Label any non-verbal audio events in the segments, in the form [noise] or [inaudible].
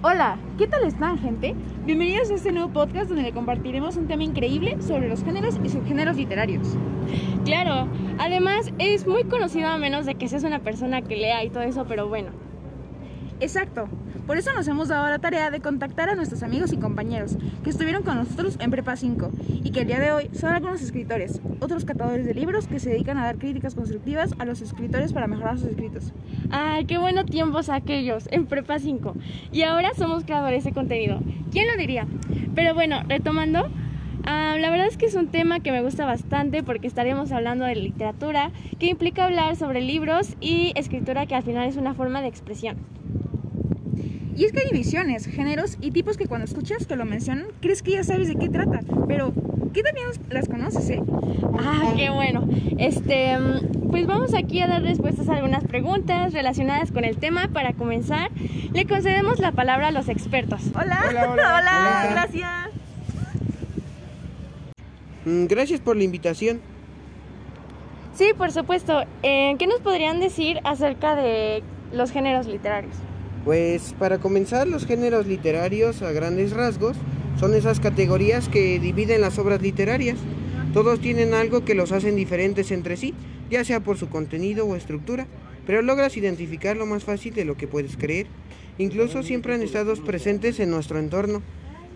Hola, ¿qué tal están, gente? Bienvenidos a este nuevo podcast donde le compartiremos un tema increíble sobre los géneros y subgéneros literarios. Claro, además es muy conocido a menos de que seas una persona que lea y todo eso, pero bueno. Exacto. Por eso nos hemos dado la tarea de contactar a nuestros amigos y compañeros que estuvieron con nosotros en Prepa 5 y que el día de hoy son algunos escritores, otros catadores de libros que se dedican a dar críticas constructivas a los escritores para mejorar sus escritos. Ay, qué buenos tiempos aquellos en Prepa 5. Y ahora somos creadores de contenido. ¿Quién lo diría? Pero bueno, retomando, ah, la verdad es que es un tema que me gusta bastante porque estaremos hablando de literatura, que implica hablar sobre libros y escritura que al final es una forma de expresión. Y es que hay divisiones, géneros y tipos que cuando escuchas que lo mencionan, crees que ya sabes de qué trata, pero ¿qué también las conoces, eh? Ah, qué bueno. Este, pues vamos aquí a dar respuestas a algunas preguntas relacionadas con el tema. Para comenzar, le concedemos la palabra a los expertos. Hola, Hola, hola. [laughs] hola, Hola. gracias. Mm, Gracias por la invitación. Sí, por supuesto. Eh, ¿Qué nos podrían decir acerca de los géneros literarios? Pues para comenzar, los géneros literarios a grandes rasgos son esas categorías que dividen las obras literarias. Todos tienen algo que los hacen diferentes entre sí, ya sea por su contenido o estructura, pero logras identificarlo más fácil de lo que puedes creer. Incluso siempre han estado presentes en nuestro entorno.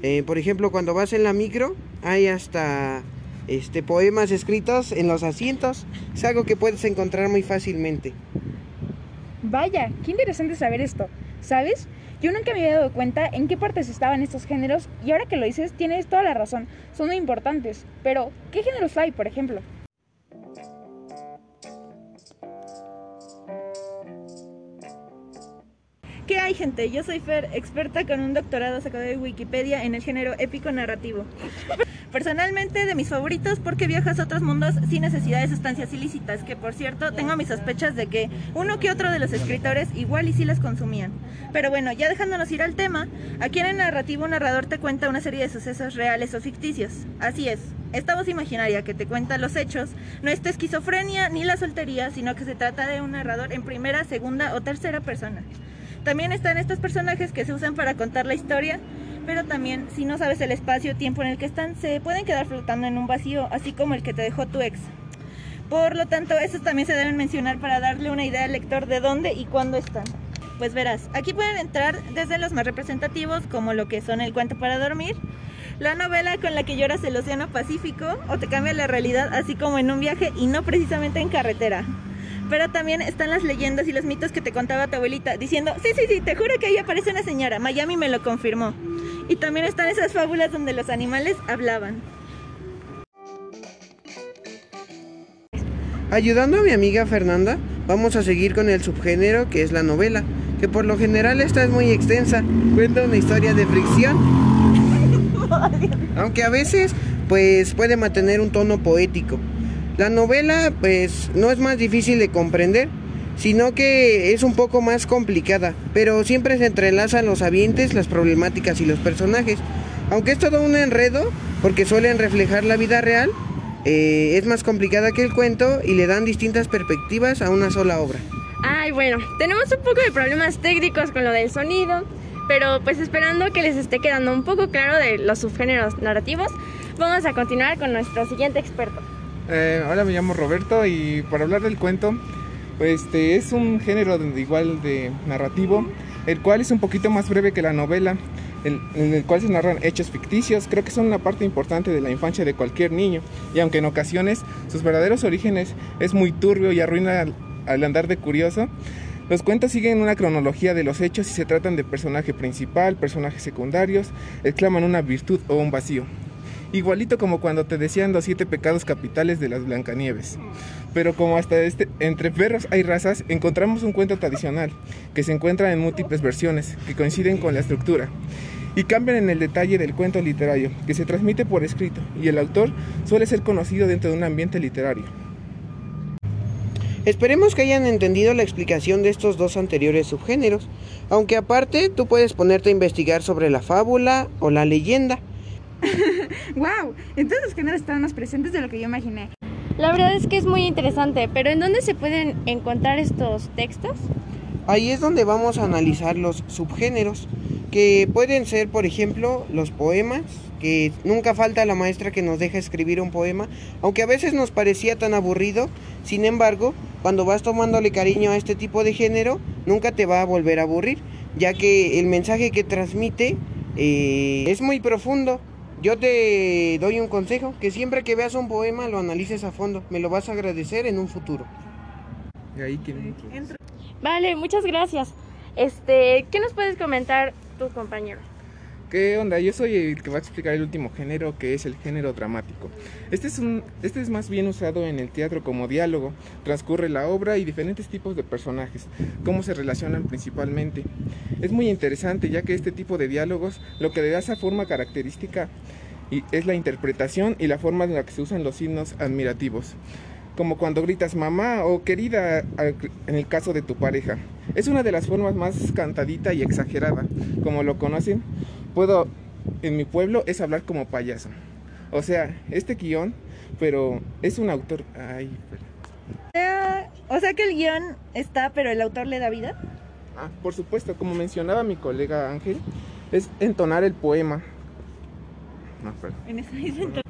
Eh, por ejemplo, cuando vas en la micro, hay hasta este, poemas escritos en los asientos. Es algo que puedes encontrar muy fácilmente. Vaya, qué interesante saber esto. ¿Sabes? Yo nunca me había dado cuenta en qué partes estaban estos géneros y ahora que lo dices tienes toda la razón. Son muy importantes. Pero, ¿qué géneros hay, por ejemplo? ¿Qué hay, gente? Yo soy Fer, experta con un doctorado sacado de Wikipedia en el género épico narrativo. Personalmente, de mis favoritos, porque viajas a otros mundos sin necesidad de sustancias ilícitas, que por cierto, tengo mis sospechas de que uno que otro de los escritores igual y sí las consumían. Pero bueno, ya dejándonos ir al tema, aquí en el narrativo un narrador te cuenta una serie de sucesos reales o ficticios. Así es, esta voz imaginaria que te cuenta los hechos no es esquizofrenia ni la soltería, sino que se trata de un narrador en primera, segunda o tercera persona. También están estos personajes que se usan para contar la historia, pero también si no sabes el espacio tiempo en el que están, se pueden quedar flotando en un vacío, así como el que te dejó tu ex. Por lo tanto, estos también se deben mencionar para darle una idea al lector de dónde y cuándo están. Pues verás, aquí pueden entrar desde los más representativos, como lo que son el cuento para dormir, la novela con la que lloras el océano Pacífico o te cambia la realidad así como en un viaje y no precisamente en carretera. Pero también están las leyendas y los mitos que te contaba tu abuelita, diciendo, sí, sí, sí, te juro que ahí aparece una señora, Miami me lo confirmó. Y también están esas fábulas donde los animales hablaban. Ayudando a mi amiga Fernanda, vamos a seguir con el subgénero que es la novela, que por lo general esta es muy extensa, cuenta una historia de fricción, aunque a veces pues puede mantener un tono poético. La novela pues no es más difícil de comprender, sino que es un poco más complicada, pero siempre se entrelazan los ambientes, las problemáticas y los personajes. Aunque es todo un enredo, porque suelen reflejar la vida real, eh, es más complicada que el cuento y le dan distintas perspectivas a una sola obra. Ay, bueno, tenemos un poco de problemas técnicos con lo del sonido, pero pues esperando que les esté quedando un poco claro de los subgéneros narrativos, vamos a continuar con nuestro siguiente experto. Eh, hola, me llamo Roberto y para hablar del cuento, este es un género de- igual de narrativo, el cual es un poquito más breve que la novela, en, el cual se narran hechos ficticios. Creo que son una parte importante de la infancia de cualquier niño, y aunque en ocasiones sus verdaderos orígenes es muy turbio y arruina al, al andar de curioso, los cuentos siguen una cronología de los hechos y se tratan de personaje principal, personajes secundarios, exclaman una virtud o un vacío. Igualito como cuando te decían los siete pecados capitales de las Blancanieves. Pero como hasta este, entre perros hay razas, encontramos un cuento tradicional que se encuentra en múltiples versiones que coinciden con la estructura y cambian en el detalle del cuento literario que se transmite por escrito y el autor suele ser conocido dentro de un ambiente literario. Esperemos que hayan entendido la explicación de estos dos anteriores subgéneros, aunque aparte tú puedes ponerte a investigar sobre la fábula o la leyenda. [laughs] ¡Wow! Entonces los géneros están más presentes de lo que yo imaginé. La verdad es que es muy interesante, pero ¿en dónde se pueden encontrar estos textos? Ahí es donde vamos a analizar los subgéneros. que pueden ser, por ejemplo, los poemas, que nunca falta la maestra que nos deja escribir un poema, aunque a veces nos parecía tan aburrido, sin embargo, cuando vas tomándole cariño a este tipo de género, nunca te va a volver a aburrir, ya que el mensaje que transmite eh, es muy profundo. Yo te doy un consejo, que siempre que veas un poema lo analices a fondo, me lo vas a agradecer en un futuro. Y ahí quién- Vale, muchas gracias. Este, ¿qué nos puedes comentar tu compañero? ¿Qué onda? Yo soy el que va a explicar el último género, que es el género dramático. Este es, un, este es más bien usado en el teatro como diálogo. Transcurre la obra y diferentes tipos de personajes, cómo se relacionan principalmente. Es muy interesante ya que este tipo de diálogos lo que le da esa forma característica y es la interpretación y la forma en la que se usan los signos admirativos. Como cuando gritas mamá o querida en el caso de tu pareja. Es una de las formas más cantadita y exagerada. Como lo conocen, puedo, en mi pueblo, es hablar como payaso. O sea, este guion, pero es un autor... Ay. O sea que el guion está, pero el autor le da vida. Ah, por supuesto, como mencionaba mi colega Ángel, es entonar el poema. No, perdón. En esa misma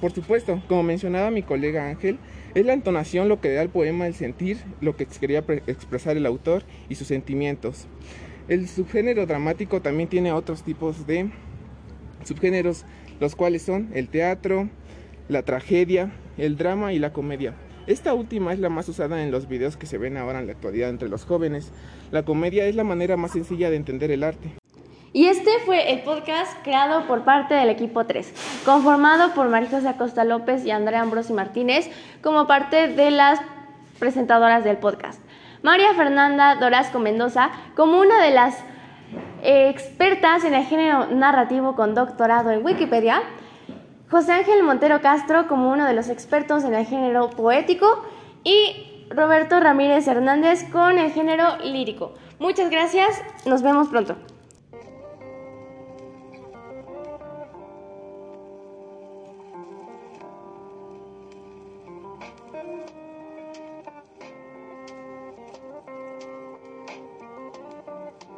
Por supuesto, como mencionaba mi colega Ángel, es la entonación lo que da al poema el sentir, lo que quería pre- expresar el autor y sus sentimientos. El subgénero dramático también tiene otros tipos de subgéneros, los cuales son el teatro, la tragedia, el drama y la comedia. Esta última es la más usada en los videos que se ven ahora en la actualidad entre los jóvenes. La comedia es la manera más sencilla de entender el arte. Y este fue el podcast creado por parte del equipo 3, conformado por María José Acosta López y Andrea Ambrosi Martínez como parte de las presentadoras del podcast. María Fernanda Dorasco Mendoza como una de las expertas en el género narrativo con doctorado en Wikipedia. José Ángel Montero Castro como uno de los expertos en el género poético y Roberto Ramírez Hernández con el género lírico. Muchas gracias, nos vemos pronto.